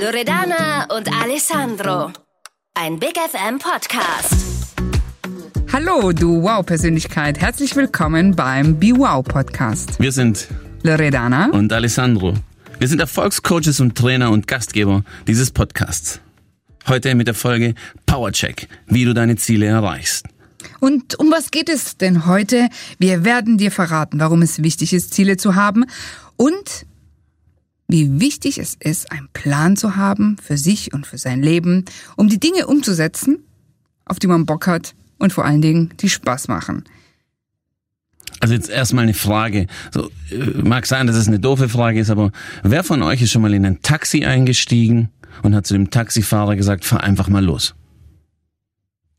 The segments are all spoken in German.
Loredana und Alessandro. Ein Big FM Podcast. Hallo, du Wow-Persönlichkeit. Herzlich willkommen beim Be Wow Podcast. Wir sind Loredana und Alessandro. Wir sind Erfolgscoaches und Trainer und Gastgeber dieses Podcasts. Heute mit der Folge Powercheck, wie du deine Ziele erreichst. Und um was geht es denn heute? Wir werden dir verraten, warum es wichtig ist, Ziele zu haben und wie wichtig es ist, einen Plan zu haben für sich und für sein Leben, um die Dinge umzusetzen, auf die man Bock hat und vor allen Dingen, die Spaß machen. Also jetzt erstmal eine Frage. So, äh, mag sein, dass es eine doofe Frage ist, aber wer von euch ist schon mal in ein Taxi eingestiegen und hat zu dem Taxifahrer gesagt, fahr einfach mal los?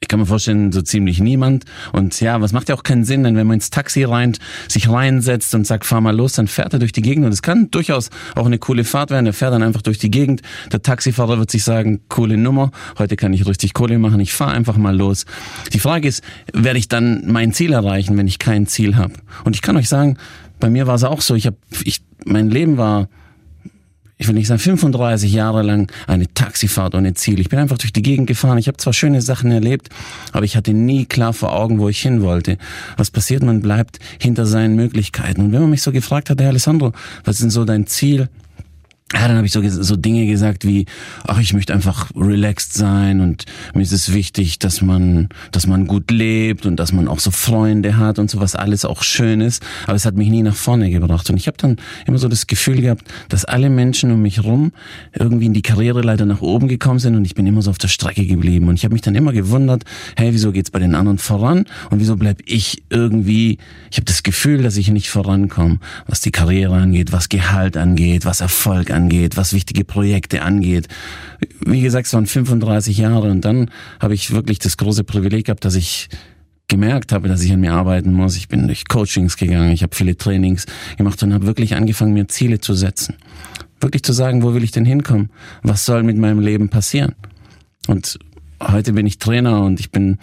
Ich kann mir vorstellen, so ziemlich niemand. Und ja, was macht ja auch keinen Sinn, denn wenn man ins Taxi rein, sich reinsetzt und sagt, fahr mal los, dann fährt er durch die Gegend. Und es kann durchaus auch eine coole Fahrt werden. Er fährt dann einfach durch die Gegend. Der Taxifahrer wird sich sagen, coole Nummer, heute kann ich richtig Kohle machen, ich fahr einfach mal los. Die Frage ist, werde ich dann mein Ziel erreichen, wenn ich kein Ziel habe? Und ich kann euch sagen, bei mir war es auch so, ich habe, ich, mein Leben war ich will nicht sagen 35 Jahre lang eine Taxifahrt ohne Ziel. Ich bin einfach durch die Gegend gefahren. Ich habe zwar schöne Sachen erlebt, aber ich hatte nie klar vor Augen, wo ich hin wollte. Was passiert? Man bleibt hinter seinen Möglichkeiten. Und wenn man mich so gefragt hat, Herr Alessandro, was ist denn so dein Ziel? Ja, dann habe ich so, so Dinge gesagt wie, ach, ich möchte einfach relaxed sein und mir ist es wichtig, dass man, dass man gut lebt und dass man auch so Freunde hat und sowas alles auch schön ist. Aber es hat mich nie nach vorne gebracht. Und ich habe dann immer so das Gefühl gehabt, dass alle Menschen um mich rum irgendwie in die Karriere leider nach oben gekommen sind und ich bin immer so auf der Strecke geblieben. Und ich habe mich dann immer gewundert, hey, wieso geht's bei den anderen voran und wieso bleib ich irgendwie, ich habe das Gefühl, dass ich nicht vorankomme, was die Karriere angeht, was Gehalt angeht, was Erfolg angeht angeht, was wichtige Projekte angeht. Wie gesagt, es waren 35 Jahre und dann habe ich wirklich das große Privileg gehabt, dass ich gemerkt habe, dass ich an mir arbeiten muss. Ich bin durch Coachings gegangen, ich habe viele Trainings gemacht und habe wirklich angefangen, mir Ziele zu setzen. Wirklich zu sagen, wo will ich denn hinkommen? Was soll mit meinem Leben passieren? Und heute bin ich Trainer und ich bin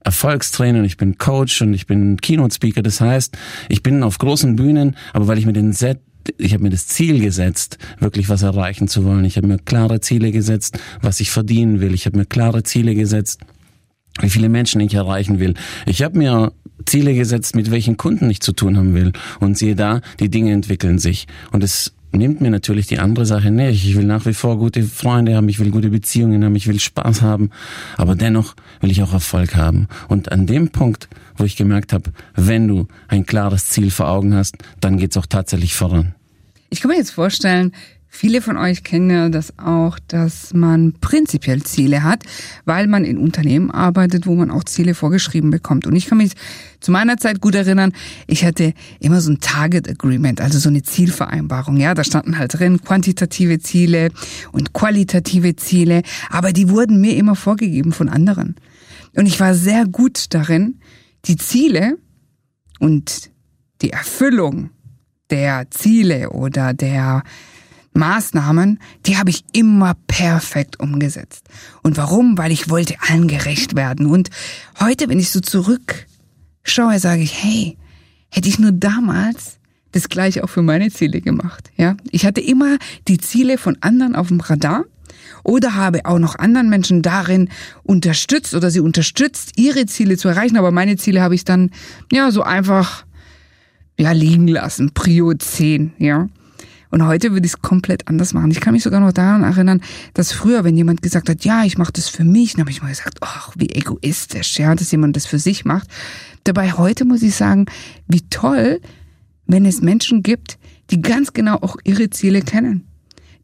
Erfolgstrainer und ich bin Coach und ich bin Keynote Speaker. Das heißt, ich bin auf großen Bühnen, aber weil ich mir den Set ich habe mir das Ziel gesetzt, wirklich was erreichen zu wollen. Ich habe mir klare Ziele gesetzt, was ich verdienen will. Ich habe mir klare Ziele gesetzt, wie viele Menschen ich erreichen will. Ich habe mir Ziele gesetzt, mit welchen Kunden ich zu tun haben will. Und siehe da, die Dinge entwickeln sich. Und es nimmt mir natürlich die andere Sache nicht. Ich will nach wie vor gute Freunde haben, ich will gute Beziehungen haben, ich will Spaß haben, aber dennoch will ich auch Erfolg haben. Und an dem Punkt, wo ich gemerkt habe, wenn du ein klares Ziel vor Augen hast, dann geht's auch tatsächlich voran. Ich kann mir jetzt vorstellen, Viele von euch kennen ja das auch, dass man prinzipiell Ziele hat, weil man in Unternehmen arbeitet, wo man auch Ziele vorgeschrieben bekommt. Und ich kann mich zu meiner Zeit gut erinnern, ich hatte immer so ein Target Agreement, also so eine Zielvereinbarung. Ja, da standen halt drin quantitative Ziele und qualitative Ziele, aber die wurden mir immer vorgegeben von anderen. Und ich war sehr gut darin, die Ziele und die Erfüllung der Ziele oder der Maßnahmen, die habe ich immer perfekt umgesetzt. Und warum? Weil ich wollte allen gerecht werden. Und heute, wenn ich so zurückschaue, sage ich, hey, hätte ich nur damals das gleiche auch für meine Ziele gemacht. Ja, ich hatte immer die Ziele von anderen auf dem Radar oder habe auch noch anderen Menschen darin unterstützt oder sie unterstützt, ihre Ziele zu erreichen. Aber meine Ziele habe ich dann ja so einfach ja liegen lassen. Prio 10, ja. Und heute würde ich es komplett anders machen. Ich kann mich sogar noch daran erinnern, dass früher, wenn jemand gesagt hat, ja, ich mache das für mich, dann habe ich mal gesagt, ach, wie egoistisch, ja, dass jemand das für sich macht. Dabei heute muss ich sagen, wie toll, wenn es Menschen gibt, die ganz genau auch ihre Ziele kennen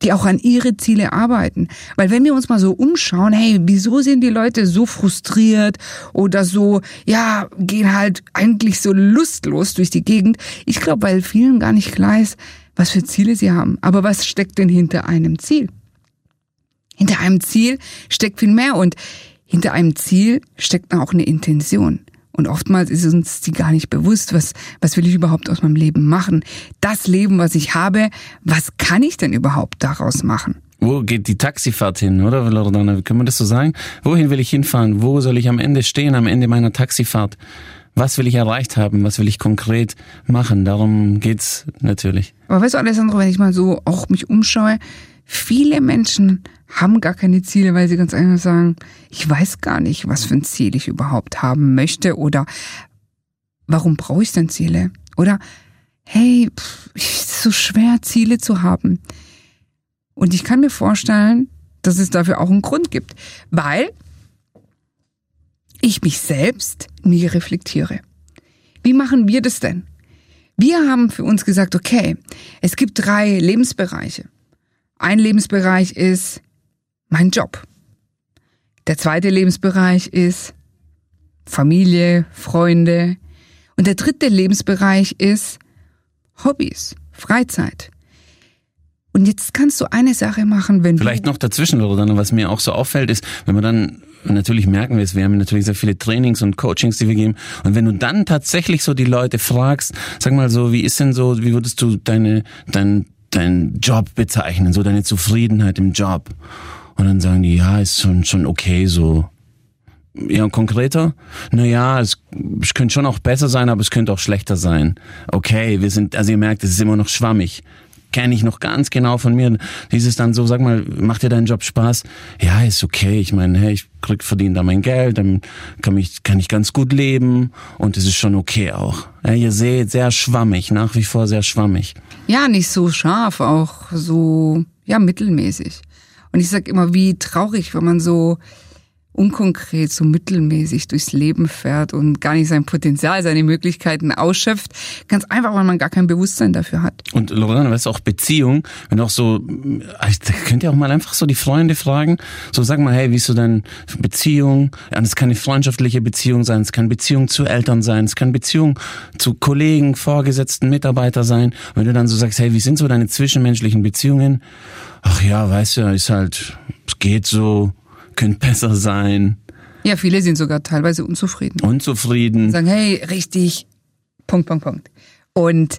die auch an ihre Ziele arbeiten. Weil wenn wir uns mal so umschauen, hey, wieso sind die Leute so frustriert oder so, ja, gehen halt eigentlich so lustlos durch die Gegend? Ich glaube, weil vielen gar nicht klar ist, was für Ziele sie haben. Aber was steckt denn hinter einem Ziel? Hinter einem Ziel steckt viel mehr und hinter einem Ziel steckt auch eine Intention. Und oftmals ist uns die gar nicht bewusst, was, was will ich überhaupt aus meinem Leben machen? Das Leben, was ich habe, was kann ich denn überhaupt daraus machen? Wo geht die Taxifahrt hin, oder, Loredana? Können wir das so sagen? Wohin will ich hinfahren? Wo soll ich am Ende stehen, am Ende meiner Taxifahrt? Was will ich erreicht haben? Was will ich konkret machen? Darum geht's natürlich. Aber weißt du, Alessandro, wenn ich mal so auch mich umschaue, viele Menschen haben gar keine Ziele, weil sie ganz einfach sagen, ich weiß gar nicht, was für ein Ziel ich überhaupt haben möchte oder warum brauche ich denn Ziele? Oder hey, pff, ist so schwer, Ziele zu haben. Und ich kann mir vorstellen, dass es dafür auch einen Grund gibt, weil ich mich selbst nie reflektiere. Wie machen wir das denn? Wir haben für uns gesagt, okay, es gibt drei Lebensbereiche. Ein Lebensbereich ist mein Job. Der zweite Lebensbereich ist Familie, Freunde. Und der dritte Lebensbereich ist Hobbys, Freizeit. Und jetzt kannst du eine Sache machen, wenn Vielleicht noch dazwischen, oder was mir auch so auffällt, ist, wenn man dann natürlich merken wir es, wir haben natürlich sehr viele Trainings und Coachings, die wir geben. Und wenn du dann tatsächlich so die Leute fragst, sag mal so, wie ist denn so, wie würdest du deine, dein, dein Job bezeichnen, so deine Zufriedenheit im Job? Und dann sagen die, ja, ist schon, schon okay, so. Ja, konkreter? Naja, es, es könnte schon auch besser sein, aber es könnte auch schlechter sein. Okay, wir sind, also ihr merkt, es ist immer noch schwammig kenne ich noch ganz genau von mir. Dieses dann so, sag mal, macht dir dein Job Spaß? Ja, ist okay. Ich meine, hey, ich krieg verdiene da mein Geld, dann kann ich, kann ich ganz gut leben und es ist schon okay auch. Ja, ihr seht, sehr schwammig, nach wie vor sehr schwammig. ja nicht so scharf, auch so ja mittelmäßig. Und ich sag immer, wie traurig, wenn man so unkonkret, so mittelmäßig durchs Leben fährt und gar nicht sein Potenzial, seine Möglichkeiten ausschöpft. Ganz einfach, weil man gar kein Bewusstsein dafür hat. Und Lorena, weißt du, auch Beziehung, wenn auch so, also, könnt ihr auch mal einfach so die Freunde fragen, so sag mal, hey, wie ist so deine Beziehung? Und es kann eine freundschaftliche Beziehung sein, es kann Beziehung zu Eltern sein, es kann Beziehung zu Kollegen, Vorgesetzten, Mitarbeiter sein. Wenn du dann so sagst, hey, wie sind so deine zwischenmenschlichen Beziehungen? Ach ja, weißt du, ist halt, es geht so, könnte besser sein, Ja, viele sind sogar teilweise unzufrieden. unzufrieden. sagen, hey, richtig, Punkt, Punkt, Punkt. Und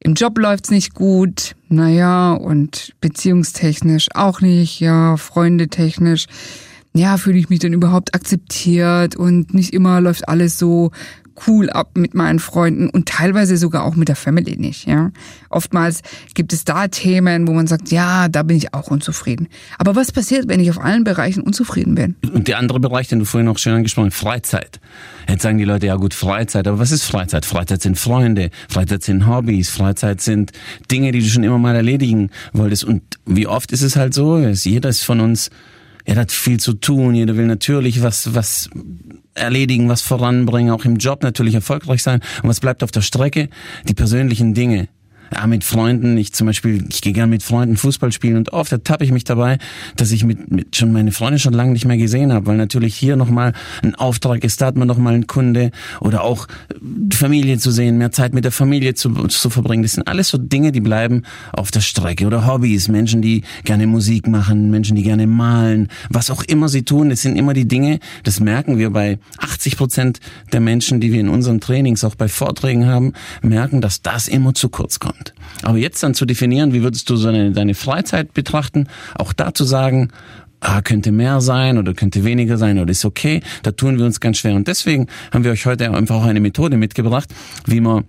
im Job läuft's nicht gut, naja, und beziehungstechnisch auch nicht, ja, freundetechnisch, ja, fühle ich mich denn überhaupt akzeptiert und nicht immer läuft alles so cool ab mit meinen Freunden und teilweise sogar auch mit der Family nicht, ja. Oftmals gibt es da Themen, wo man sagt, ja, da bin ich auch unzufrieden. Aber was passiert, wenn ich auf allen Bereichen unzufrieden bin? Und der andere Bereich, den du vorhin auch schön angesprochen hast, Freizeit. Jetzt sagen die Leute, ja gut, Freizeit, aber was ist Freizeit? Freizeit sind Freunde, Freizeit sind Hobbys, Freizeit sind Dinge, die du schon immer mal erledigen wolltest. Und wie oft ist es halt so, dass jeder ist von uns, jeder hat viel zu tun, jeder will natürlich was, was erledigen, was voranbringen, auch im Job natürlich erfolgreich sein. Und was bleibt auf der Strecke? Die persönlichen Dinge. Ja, mit Freunden, ich zum Beispiel, ich gehe gerne mit Freunden Fußball spielen und oft ertappe ich mich dabei, dass ich mit, mit schon meine Freunde schon lange nicht mehr gesehen habe, weil natürlich hier nochmal ein Auftrag ist, da hat man nochmal einen Kunde oder auch Familie zu sehen, mehr Zeit mit der Familie zu, zu verbringen. Das sind alles so Dinge, die bleiben auf der Strecke oder Hobbys, Menschen, die gerne Musik machen, Menschen, die gerne malen, was auch immer sie tun, das sind immer die Dinge, das merken wir bei 80 Prozent der Menschen, die wir in unseren Trainings auch bei Vorträgen haben, merken, dass das immer zu kurz kommt. Aber jetzt dann zu definieren, wie würdest du so deine, deine Freizeit betrachten, auch da zu sagen, ah, könnte mehr sein oder könnte weniger sein oder ist okay, da tun wir uns ganz schwer. Und deswegen haben wir euch heute einfach auch eine Methode mitgebracht, wie man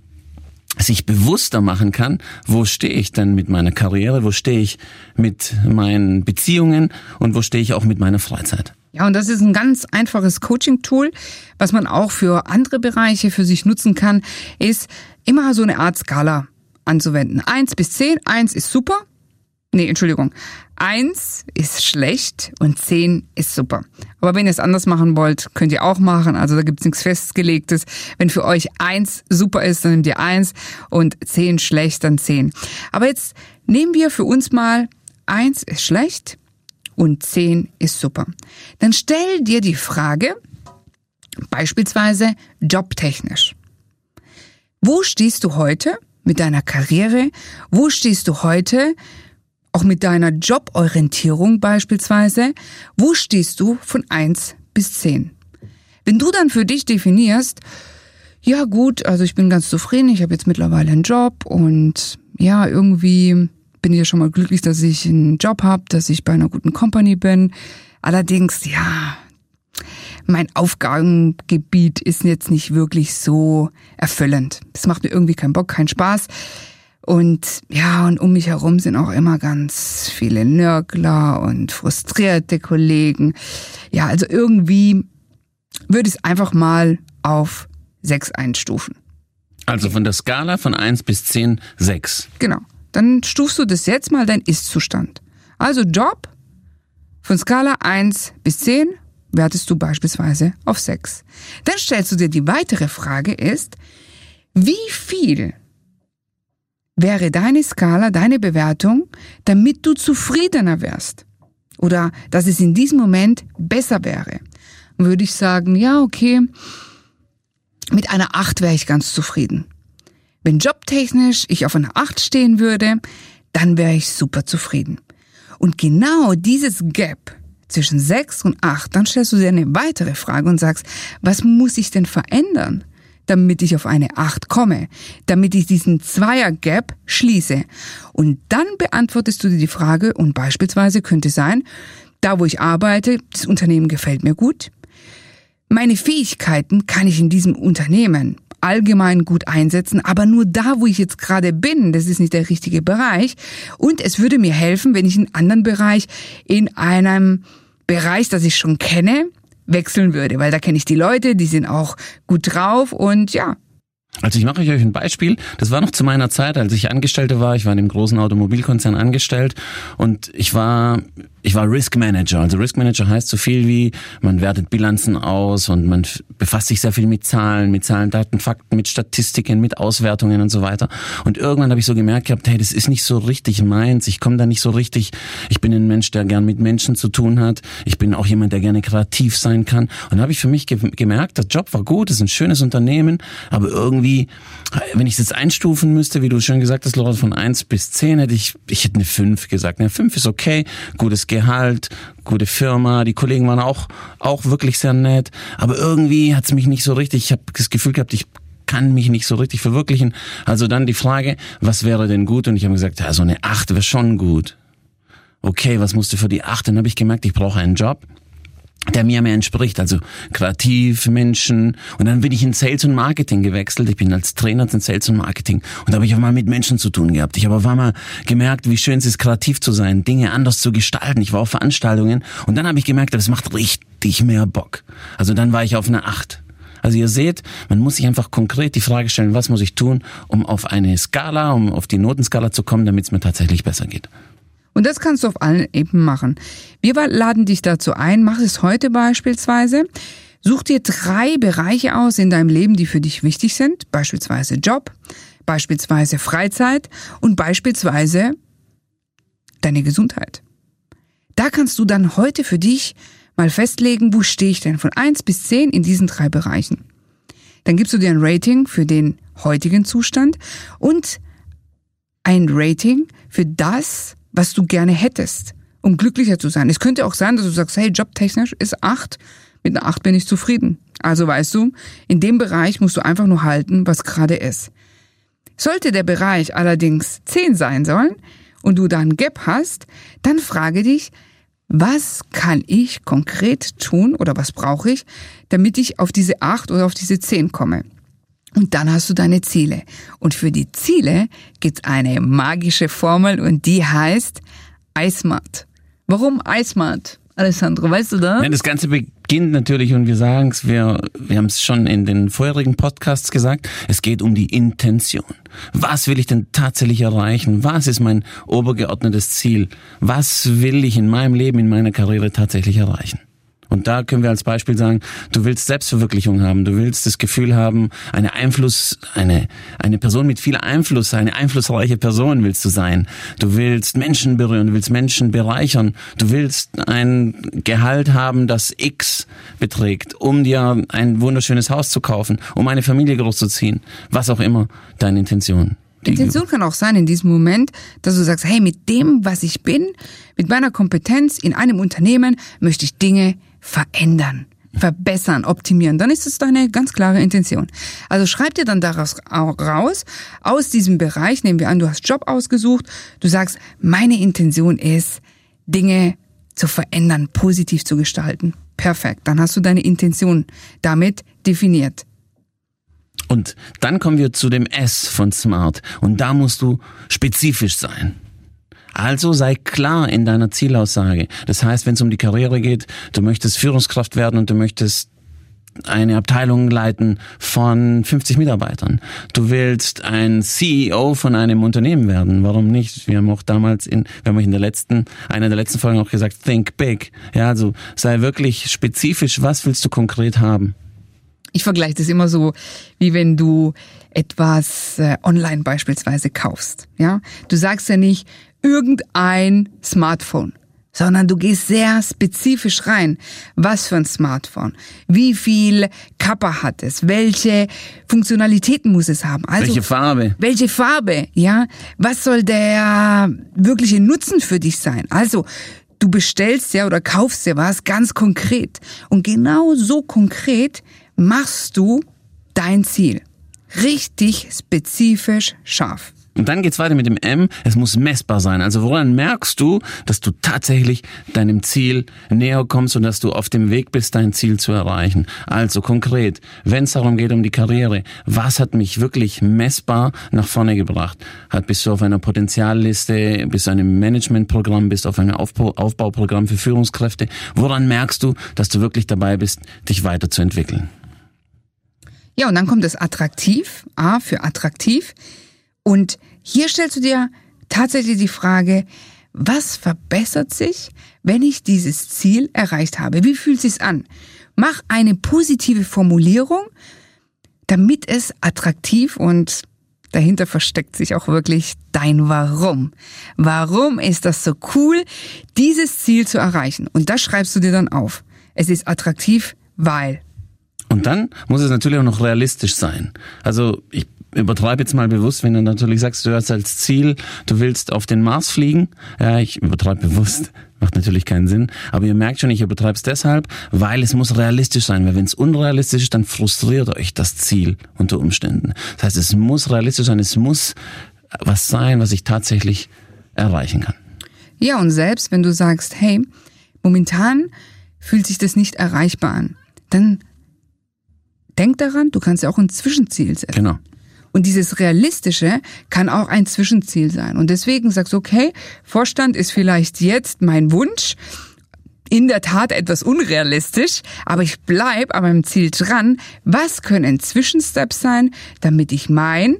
sich bewusster machen kann, wo stehe ich denn mit meiner Karriere, wo stehe ich mit meinen Beziehungen und wo stehe ich auch mit meiner Freizeit. Ja, und das ist ein ganz einfaches Coaching-Tool, was man auch für andere Bereiche für sich nutzen kann, ist immer so eine Art Skala anzuwenden. Eins bis zehn, eins ist super. Nee, Entschuldigung. Eins ist schlecht und zehn ist super. Aber wenn ihr es anders machen wollt, könnt ihr auch machen. Also da gibt's nichts Festgelegtes. Wenn für euch eins super ist, dann nehmt ihr eins und zehn schlecht, dann zehn. Aber jetzt nehmen wir für uns mal eins ist schlecht und 10 ist super. Dann stell dir die Frage, beispielsweise jobtechnisch. Wo stehst du heute mit deiner Karriere? Wo stehst du heute auch mit deiner Joborientierung beispielsweise? Wo stehst du von 1 bis 10? Wenn du dann für dich definierst, ja gut, also ich bin ganz zufrieden, ich habe jetzt mittlerweile einen Job und ja, irgendwie bin ich ja schon mal glücklich, dass ich einen Job habe, dass ich bei einer guten Company bin. Allerdings, ja, mein Aufgabengebiet ist jetzt nicht wirklich so erfüllend. Das macht mir irgendwie keinen Bock, keinen Spaß. Und ja, und um mich herum sind auch immer ganz viele Nörgler und frustrierte Kollegen. Ja, also irgendwie würde ich es einfach mal auf sechs einstufen. Also von der Skala von eins bis zehn sechs. Genau. Dann stufst du das jetzt mal dein Ist-Zustand. Also Job von Skala eins bis zehn wertest du beispielsweise auf sechs. Dann stellst du dir die weitere Frage ist, wie viel wäre deine Skala, deine Bewertung, damit du zufriedener wärst? Oder dass es in diesem Moment besser wäre? Würde ich sagen, ja, okay, mit einer acht wäre ich ganz zufrieden. Wenn jobtechnisch ich auf einer acht stehen würde, dann wäre ich super zufrieden. Und genau dieses Gap zwischen sechs und acht, dann stellst du dir eine weitere Frage und sagst, was muss ich denn verändern? damit ich auf eine 8 komme, damit ich diesen Zweier-Gap schließe. Und dann beantwortest du dir die Frage und beispielsweise könnte sein, da wo ich arbeite, das Unternehmen gefällt mir gut. Meine Fähigkeiten kann ich in diesem Unternehmen allgemein gut einsetzen, aber nur da, wo ich jetzt gerade bin, das ist nicht der richtige Bereich. Und es würde mir helfen, wenn ich einen anderen Bereich in einem Bereich, das ich schon kenne, wechseln würde, weil da kenne ich die Leute, die sind auch gut drauf und ja, also ich mache euch ein Beispiel. Das war noch zu meiner Zeit, als ich Angestellte war. Ich war in einem großen Automobilkonzern angestellt und ich war ich war Risk Manager. Also Risk Manager heißt so viel wie, man wertet Bilanzen aus und man befasst sich sehr viel mit Zahlen, mit Zahlen, Daten, Fakten, mit Statistiken, mit Auswertungen und so weiter. Und irgendwann habe ich so gemerkt gehabt, hey, das ist nicht so richtig meins. Ich komme da nicht so richtig. Ich bin ein Mensch, der gern mit Menschen zu tun hat. Ich bin auch jemand, der gerne kreativ sein kann. Und da habe ich für mich ge gemerkt, der Job war gut, es ist ein schönes Unternehmen, aber irgendwie, wenn ich es jetzt einstufen müsste, wie du schon gesagt hast, Laura, von eins bis zehn hätte ich, ich hätte eine fünf gesagt. Eine fünf ist okay, gutes Gehalt, gute Firma, die Kollegen waren auch, auch wirklich sehr nett, aber irgendwie hat's mich nicht so richtig, ich habe das Gefühl gehabt, ich kann mich nicht so richtig verwirklichen. Also dann die Frage, was wäre denn gut? Und ich habe gesagt, ja, so eine Acht wäre schon gut. Okay, was musst du für die Acht? Dann habe ich gemerkt, ich brauche einen Job der mir mehr entspricht, also kreativ, Menschen. Und dann bin ich in Sales und Marketing gewechselt. Ich bin als Trainer in Sales und Marketing und da habe ich auch mal mit Menschen zu tun gehabt. Ich habe auf einmal gemerkt, wie schön es ist, kreativ zu sein, Dinge anders zu gestalten. Ich war auf Veranstaltungen und dann habe ich gemerkt, das macht richtig mehr Bock. Also dann war ich auf einer Acht. Also ihr seht, man muss sich einfach konkret die Frage stellen, was muss ich tun, um auf eine Skala, um auf die Notenskala zu kommen, damit es mir tatsächlich besser geht. Und das kannst du auf allen Ebenen machen. Wir laden dich dazu ein, mach es heute beispielsweise. Such dir drei Bereiche aus in deinem Leben, die für dich wichtig sind, beispielsweise Job, beispielsweise Freizeit und beispielsweise deine Gesundheit. Da kannst du dann heute für dich mal festlegen, wo stehe ich denn von eins bis zehn in diesen drei Bereichen. Dann gibst du dir ein Rating für den heutigen Zustand und ein Rating für das, was du gerne hättest, um glücklicher zu sein. Es könnte auch sein, dass du sagst, hey, jobtechnisch ist acht, mit einer acht bin ich zufrieden. Also weißt du, in dem Bereich musst du einfach nur halten, was gerade ist. Sollte der Bereich allerdings zehn sein sollen und du da ein Gap hast, dann frage dich, was kann ich konkret tun oder was brauche ich, damit ich auf diese acht oder auf diese zehn komme? Und dann hast du deine Ziele. Und für die Ziele gibt's eine magische Formel und die heißt Eismat. Warum Eismat? Alessandro, weißt du da? Ja, das Ganze beginnt natürlich und wir sagen es, wir, wir haben es schon in den vorherigen Podcasts gesagt, es geht um die Intention. Was will ich denn tatsächlich erreichen? Was ist mein obergeordnetes Ziel? Was will ich in meinem Leben, in meiner Karriere tatsächlich erreichen? Und da können wir als Beispiel sagen, du willst Selbstverwirklichung haben, du willst das Gefühl haben, eine Einfluss, eine, eine Person mit viel Einfluss, eine einflussreiche Person willst du sein. Du willst Menschen berühren, du willst Menschen bereichern, du willst ein Gehalt haben, das X beträgt, um dir ein wunderschönes Haus zu kaufen, um eine Familie großzuziehen, was auch immer deine Intention. Intention kann auch sein in diesem Moment, dass du sagst, hey, mit dem, was ich bin, mit meiner Kompetenz in einem Unternehmen möchte ich Dinge verändern, verbessern, optimieren, dann ist es deine ganz klare Intention. Also schreib dir dann daraus raus, aus diesem Bereich, nehmen wir an, du hast Job ausgesucht, du sagst, meine Intention ist, Dinge zu verändern, positiv zu gestalten. Perfekt, dann hast du deine Intention damit definiert. Und dann kommen wir zu dem S von Smart. Und da musst du spezifisch sein. Also sei klar in deiner Zielaussage. Das heißt, wenn es um die Karriere geht, du möchtest Führungskraft werden und du möchtest eine Abteilung leiten von 50 Mitarbeitern. Du willst ein CEO von einem Unternehmen werden. Warum nicht? Wir haben auch damals in, wir haben in der letzten, einer der letzten Folgen auch gesagt, think big. Ja, also sei wirklich spezifisch. Was willst du konkret haben? Ich vergleiche das immer so, wie wenn du etwas äh, online beispielsweise kaufst. Ja, du sagst ja nicht irgendein Smartphone, sondern du gehst sehr spezifisch rein. Was für ein Smartphone? Wie viel Kappa hat es? Welche Funktionalitäten muss es haben? Also, welche Farbe? Welche Farbe? Ja. Was soll der wirkliche Nutzen für dich sein? Also, du bestellst ja oder kaufst ja was ganz konkret. Und genau so konkret machst du dein Ziel. Richtig spezifisch scharf. Und dann geht's weiter mit dem M. Es muss messbar sein. Also woran merkst du, dass du tatsächlich deinem Ziel näher kommst und dass du auf dem Weg bist, dein Ziel zu erreichen? Also konkret, wenn es darum geht um die Karriere, was hat mich wirklich messbar nach vorne gebracht? Hat bist du auf einer Potenzialliste, bist du einem Managementprogramm, bist du auf einem Aufbau, Aufbauprogramm für Führungskräfte? Woran merkst du, dass du wirklich dabei bist, dich weiterzuentwickeln? Ja, und dann kommt das attraktiv, A für attraktiv. Und hier stellst du dir tatsächlich die Frage, was verbessert sich, wenn ich dieses Ziel erreicht habe? Wie fühlt sich an? Mach eine positive Formulierung, damit es attraktiv und dahinter versteckt sich auch wirklich dein Warum. Warum ist das so cool, dieses Ziel zu erreichen? Und das schreibst du dir dann auf. Es ist attraktiv, weil. Und dann muss es natürlich auch noch realistisch sein. Also ich übertreibe jetzt mal bewusst, wenn du natürlich sagst, du hast als Ziel, du willst auf den Mars fliegen. Ja, ich übertreibe bewusst, macht natürlich keinen Sinn. Aber ihr merkt schon, ich übertreibe es deshalb, weil es muss realistisch sein. Weil wenn es unrealistisch ist, dann frustriert euch das Ziel unter Umständen. Das heißt, es muss realistisch sein, es muss was sein, was ich tatsächlich erreichen kann. Ja, und selbst wenn du sagst, hey, momentan fühlt sich das nicht erreichbar an, dann denk daran, du kannst ja auch ein Zwischenziel setzen. Genau. Und dieses Realistische kann auch ein Zwischenziel sein. Und deswegen sagst du, okay, Vorstand ist vielleicht jetzt mein Wunsch, in der Tat etwas unrealistisch, aber ich bleib an meinem Ziel dran. Was können Zwischensteps sein, damit ich mein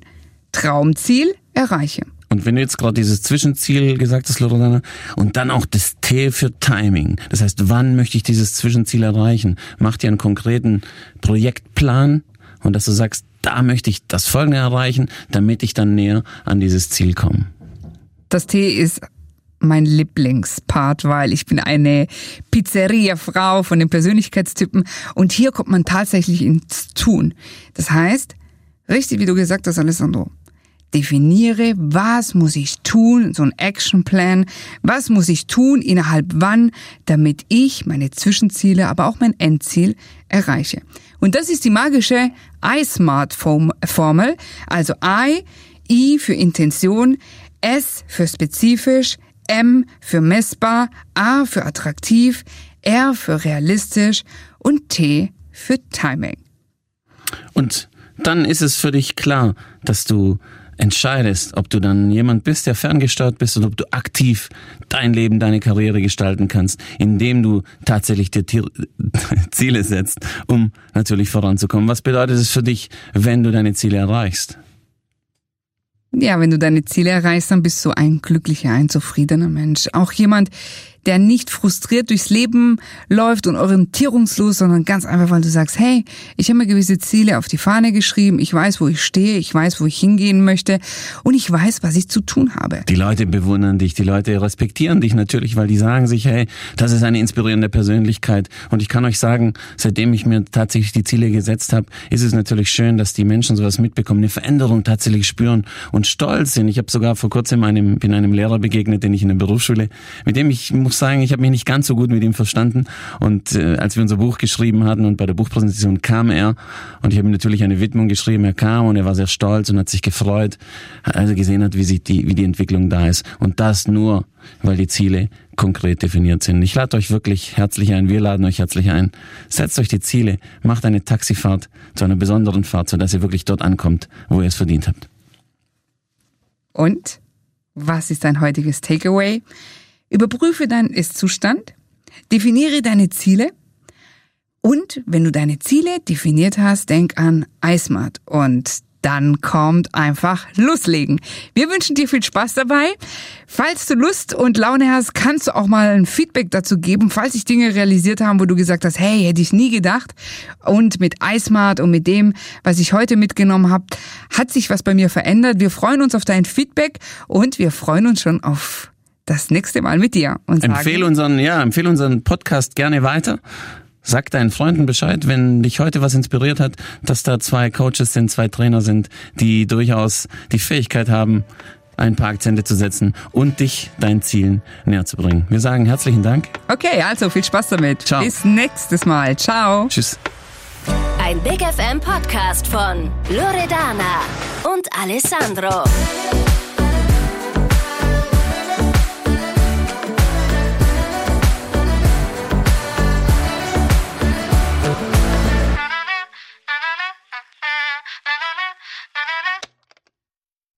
Traumziel erreiche? Und wenn du jetzt gerade dieses Zwischenziel gesagt hast, Loredana, und dann auch das T für Timing. Das heißt, wann möchte ich dieses Zwischenziel erreichen? Mach dir einen konkreten Projektplan und dass du sagst, da möchte ich das Folgende erreichen, damit ich dann näher an dieses Ziel komme. Das T ist mein Lieblingspart, weil ich bin eine Pizzeria-Frau von den Persönlichkeitstypen und hier kommt man tatsächlich ins Tun. Das heißt, richtig wie du gesagt hast, Alessandro, definiere, was muss ich tun, so ein Actionplan, was muss ich tun, innerhalb wann, damit ich meine Zwischenziele, aber auch mein Endziel erreiche. Und das ist die magische I-Smart-Formel, also I, I für Intention, S für spezifisch, M für messbar, A für attraktiv, R für realistisch und T für Timing. Und dann ist es für dich klar, dass du entscheidest, ob du dann jemand bist, der ferngesteuert bist oder ob du aktiv dein Leben, deine Karriere gestalten kannst, indem du tatsächlich dir Ziele setzt, um natürlich voranzukommen. Was bedeutet es für dich, wenn du deine Ziele erreichst? Ja, wenn du deine Ziele erreichst, dann bist du ein glücklicher, ein zufriedener Mensch. Auch jemand, der nicht frustriert durchs Leben läuft und orientierungslos, sondern ganz einfach, weil du sagst, hey, ich habe mir gewisse Ziele auf die Fahne geschrieben, ich weiß, wo ich stehe, ich weiß, wo ich hingehen möchte und ich weiß, was ich zu tun habe. Die Leute bewundern dich, die Leute respektieren dich natürlich, weil die sagen sich, hey, das ist eine inspirierende Persönlichkeit und ich kann euch sagen, seitdem ich mir tatsächlich die Ziele gesetzt habe, ist es natürlich schön, dass die Menschen sowas mitbekommen, eine Veränderung tatsächlich spüren und stolz sind. Ich habe sogar vor kurzem einem, bin einem Lehrer begegnet, den ich in der Berufsschule, mit dem ich muss sagen, ich habe mich nicht ganz so gut mit ihm verstanden. Und äh, als wir unser Buch geschrieben hatten und bei der Buchpräsentation kam er und ich habe ihm natürlich eine Widmung geschrieben. Er kam und er war sehr stolz und hat sich gefreut, als er gesehen hat, wie, sich die, wie die Entwicklung da ist. Und das nur, weil die Ziele konkret definiert sind. Ich lade euch wirklich herzlich ein, wir laden euch herzlich ein. Setzt euch die Ziele, macht eine Taxifahrt zu einer besonderen Fahrt, sodass ihr wirklich dort ankommt, wo ihr es verdient habt. Und was ist dein heutiges Takeaway? Überprüfe deinen Ist-Zustand, definiere deine Ziele und wenn du deine Ziele definiert hast, denk an iSmart und dann kommt einfach loslegen. Wir wünschen dir viel Spaß dabei. Falls du Lust und Laune hast, kannst du auch mal ein Feedback dazu geben, falls sich Dinge realisiert haben, wo du gesagt hast, hey, hätte ich nie gedacht. Und mit iSmart und mit dem, was ich heute mitgenommen habe, hat sich was bei mir verändert. Wir freuen uns auf dein Feedback und wir freuen uns schon auf das nächste Mal mit dir. Und empfehle unseren, ja, empfehle unseren Podcast gerne weiter. Sag deinen Freunden Bescheid, wenn dich heute was inspiriert hat, dass da zwei Coaches sind, zwei Trainer sind, die durchaus die Fähigkeit haben, ein paar Akzente zu setzen und dich deinen Zielen näher zu bringen. Wir sagen herzlichen Dank. Okay, also viel Spaß damit. Ciao. Bis nächstes Mal. Ciao. Tschüss. Ein Big FM Podcast von Loredana und Alessandro.